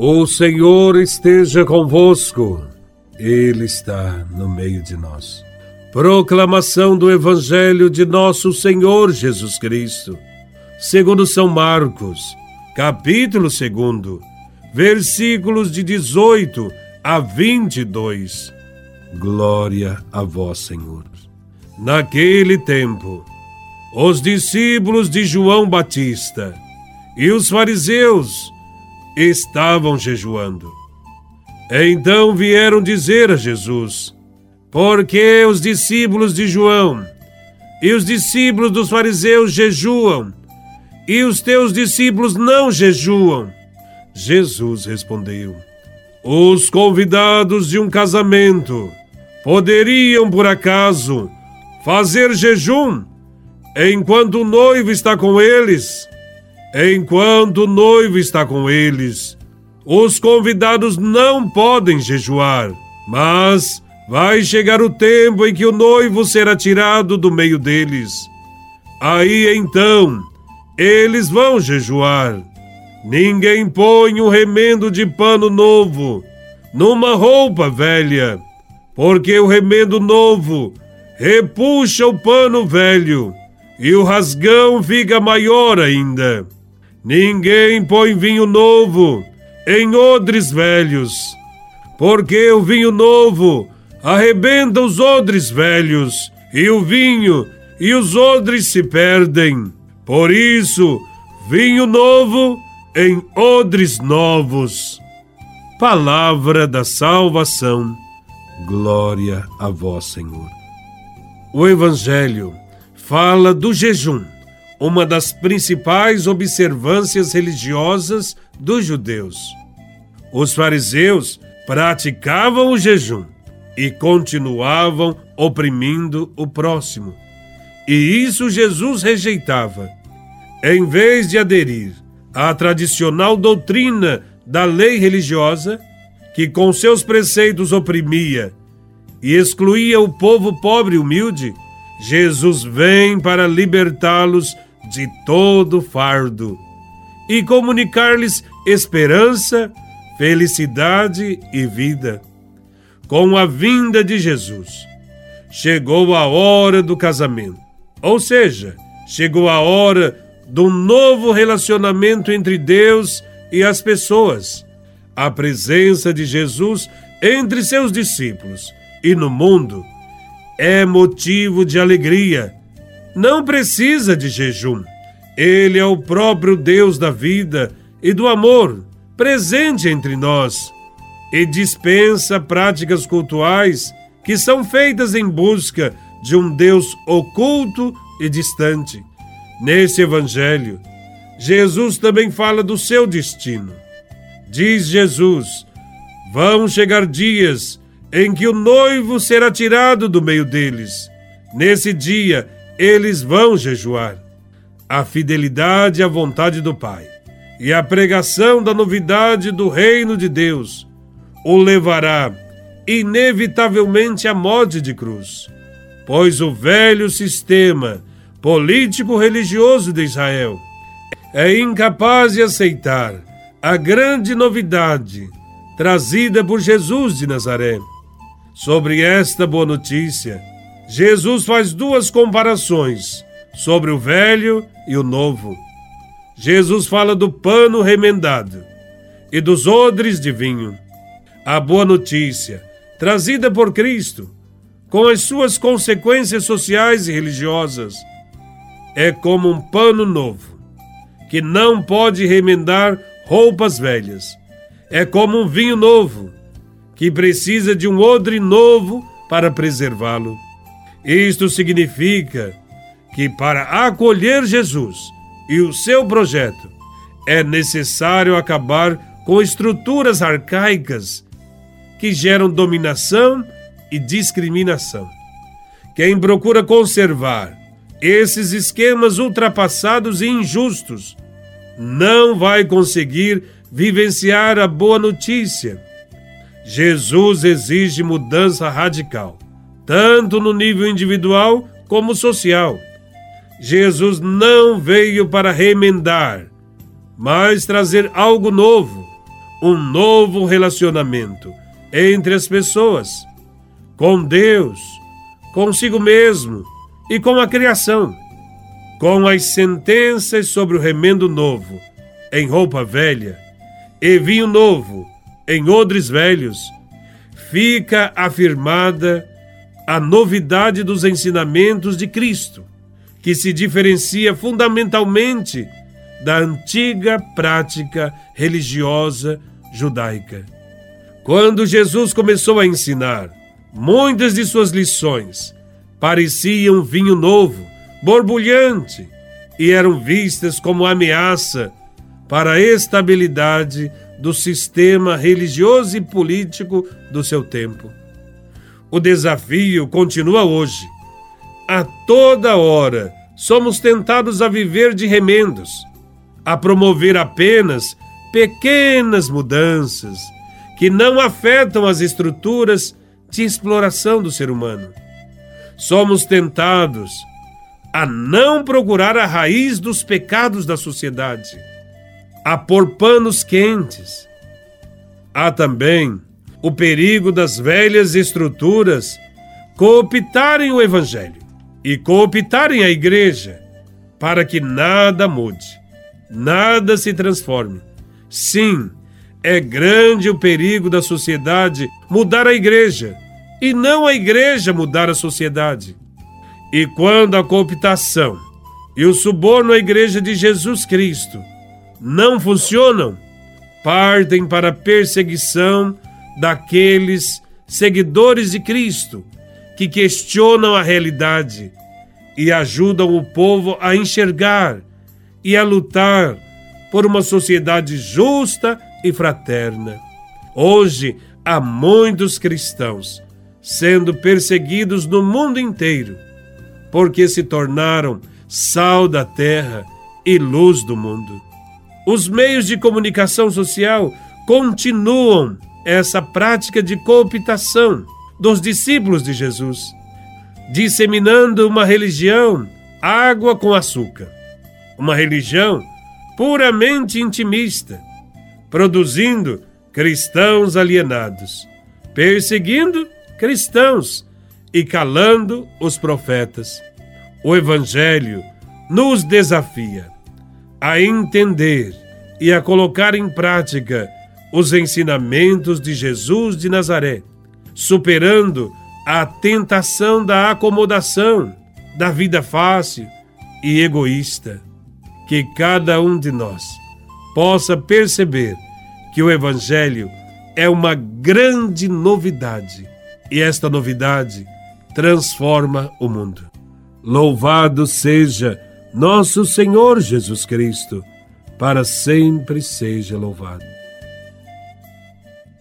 O Senhor esteja convosco, Ele está no meio de nós. Proclamação do Evangelho de Nosso Senhor Jesus Cristo, segundo São Marcos, capítulo 2, versículos de 18 a 22. Glória a Vós, Senhor. Naquele tempo, os discípulos de João Batista e os fariseus estavam jejuando. Então vieram dizer a Jesus: Por que os discípulos de João e os discípulos dos fariseus jejuam e os teus discípulos não jejuam? Jesus respondeu: Os convidados de um casamento poderiam, por acaso, fazer jejum enquanto o noivo está com eles? Enquanto o noivo está com eles, os convidados não podem jejuar, mas vai chegar o tempo em que o noivo será tirado do meio deles. Aí então, eles vão jejuar. Ninguém põe um remendo de pano novo numa roupa velha, porque o remendo novo repuxa o pano velho e o rasgão fica maior ainda. Ninguém põe vinho novo em odres velhos, porque o vinho novo arrebenta os odres velhos, e o vinho e os odres se perdem. Por isso, vinho novo em odres novos. Palavra da salvação. Glória a vós, Senhor. O Evangelho fala do jejum uma das principais observâncias religiosas dos judeus. Os fariseus praticavam o jejum e continuavam oprimindo o próximo. E isso Jesus rejeitava. Em vez de aderir à tradicional doutrina da lei religiosa, que com seus preceitos oprimia e excluía o povo pobre e humilde, Jesus vem para libertá-los de todo fardo e comunicar-lhes esperança, felicidade e vida. Com a vinda de Jesus, chegou a hora do casamento, ou seja, chegou a hora do novo relacionamento entre Deus e as pessoas. A presença de Jesus entre seus discípulos e no mundo é motivo de alegria não precisa de jejum. Ele é o próprio Deus da vida e do amor, presente entre nós, e dispensa práticas cultuais que são feitas em busca de um Deus oculto e distante. Nesse Evangelho, Jesus também fala do seu destino. Diz Jesus: Vão chegar dias em que o noivo será tirado do meio deles. Nesse dia, eles vão jejuar. A fidelidade à vontade do Pai e a pregação da novidade do reino de Deus o levará inevitavelmente à morte de cruz, pois o velho sistema político-religioso de Israel é incapaz de aceitar a grande novidade trazida por Jesus de Nazaré. Sobre esta boa notícia, Jesus faz duas comparações sobre o velho e o novo. Jesus fala do pano remendado e dos odres de vinho. A boa notícia, trazida por Cristo, com as suas consequências sociais e religiosas, é como um pano novo, que não pode remendar roupas velhas. É como um vinho novo, que precisa de um odre novo para preservá-lo. Isto significa que para acolher Jesus e o seu projeto é necessário acabar com estruturas arcaicas que geram dominação e discriminação. Quem procura conservar esses esquemas ultrapassados e injustos não vai conseguir vivenciar a boa notícia. Jesus exige mudança radical tanto no nível individual como social. Jesus não veio para remendar, mas trazer algo novo, um novo relacionamento entre as pessoas, com Deus, consigo mesmo e com a criação. Com as sentenças sobre o remendo novo em roupa velha e vinho novo em odres velhos, fica afirmada a novidade dos ensinamentos de Cristo, que se diferencia fundamentalmente da antiga prática religiosa judaica. Quando Jesus começou a ensinar, muitas de suas lições pareciam vinho novo, borbulhante, e eram vistas como ameaça para a estabilidade do sistema religioso e político do seu tempo. O desafio continua hoje. A toda hora somos tentados a viver de remendos, a promover apenas pequenas mudanças que não afetam as estruturas de exploração do ser humano. Somos tentados a não procurar a raiz dos pecados da sociedade, a pôr panos quentes. Há também o perigo das velhas estruturas cooptarem o Evangelho e cooptarem a Igreja para que nada mude, nada se transforme. Sim, é grande o perigo da sociedade mudar a Igreja e não a Igreja mudar a sociedade. E quando a cooptação e o suborno à Igreja de Jesus Cristo não funcionam, partem para a perseguição daqueles seguidores de Cristo que questionam a realidade e ajudam o povo a enxergar e a lutar por uma sociedade justa e fraterna. Hoje há muitos cristãos sendo perseguidos no mundo inteiro porque se tornaram sal da terra e luz do mundo. Os meios de comunicação social continuam essa prática de cooptação dos discípulos de Jesus, disseminando uma religião água com açúcar, uma religião puramente intimista, produzindo cristãos alienados, perseguindo cristãos e calando os profetas. O Evangelho nos desafia a entender e a colocar em prática os ensinamentos de Jesus de Nazaré, superando a tentação da acomodação, da vida fácil e egoísta. Que cada um de nós possa perceber que o Evangelho é uma grande novidade e esta novidade transforma o mundo. Louvado seja nosso Senhor Jesus Cristo, para sempre seja louvado.